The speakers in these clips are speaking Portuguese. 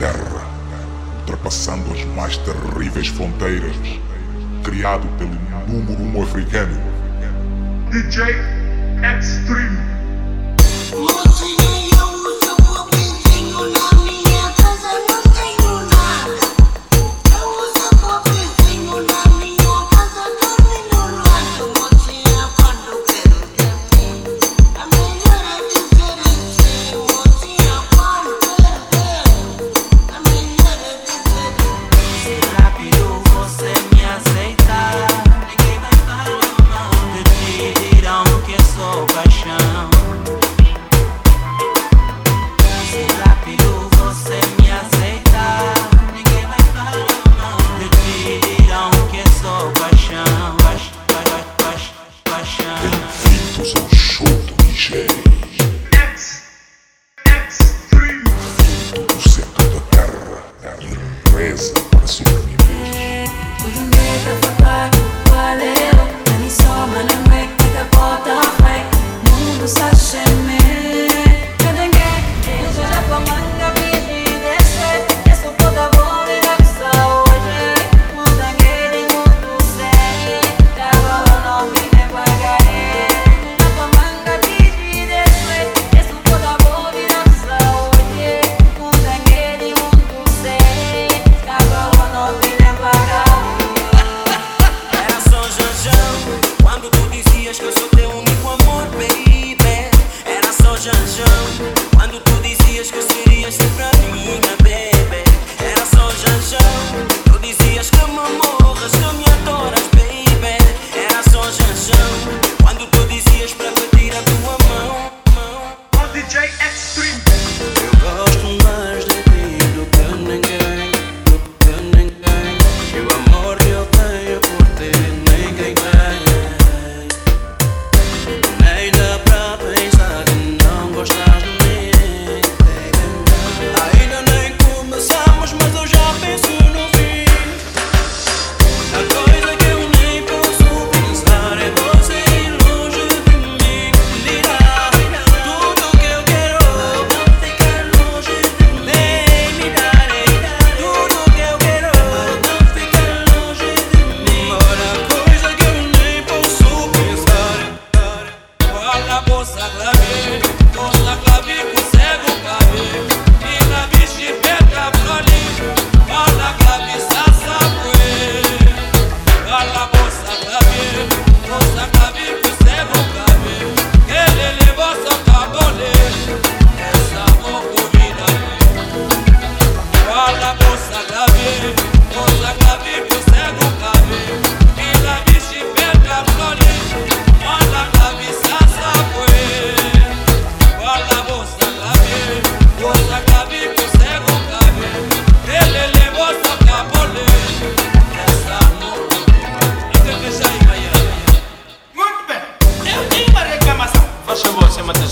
terra, ultrapassando as mais terríveis fronteiras, criado pelo número um africano. DJ Extreme. nothing, me, my baby.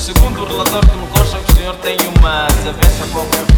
Segundo o relatório me Costa, o senhor tem uma desavença com o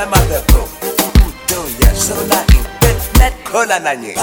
na mapepro, Do ya sona impet net kona na nye.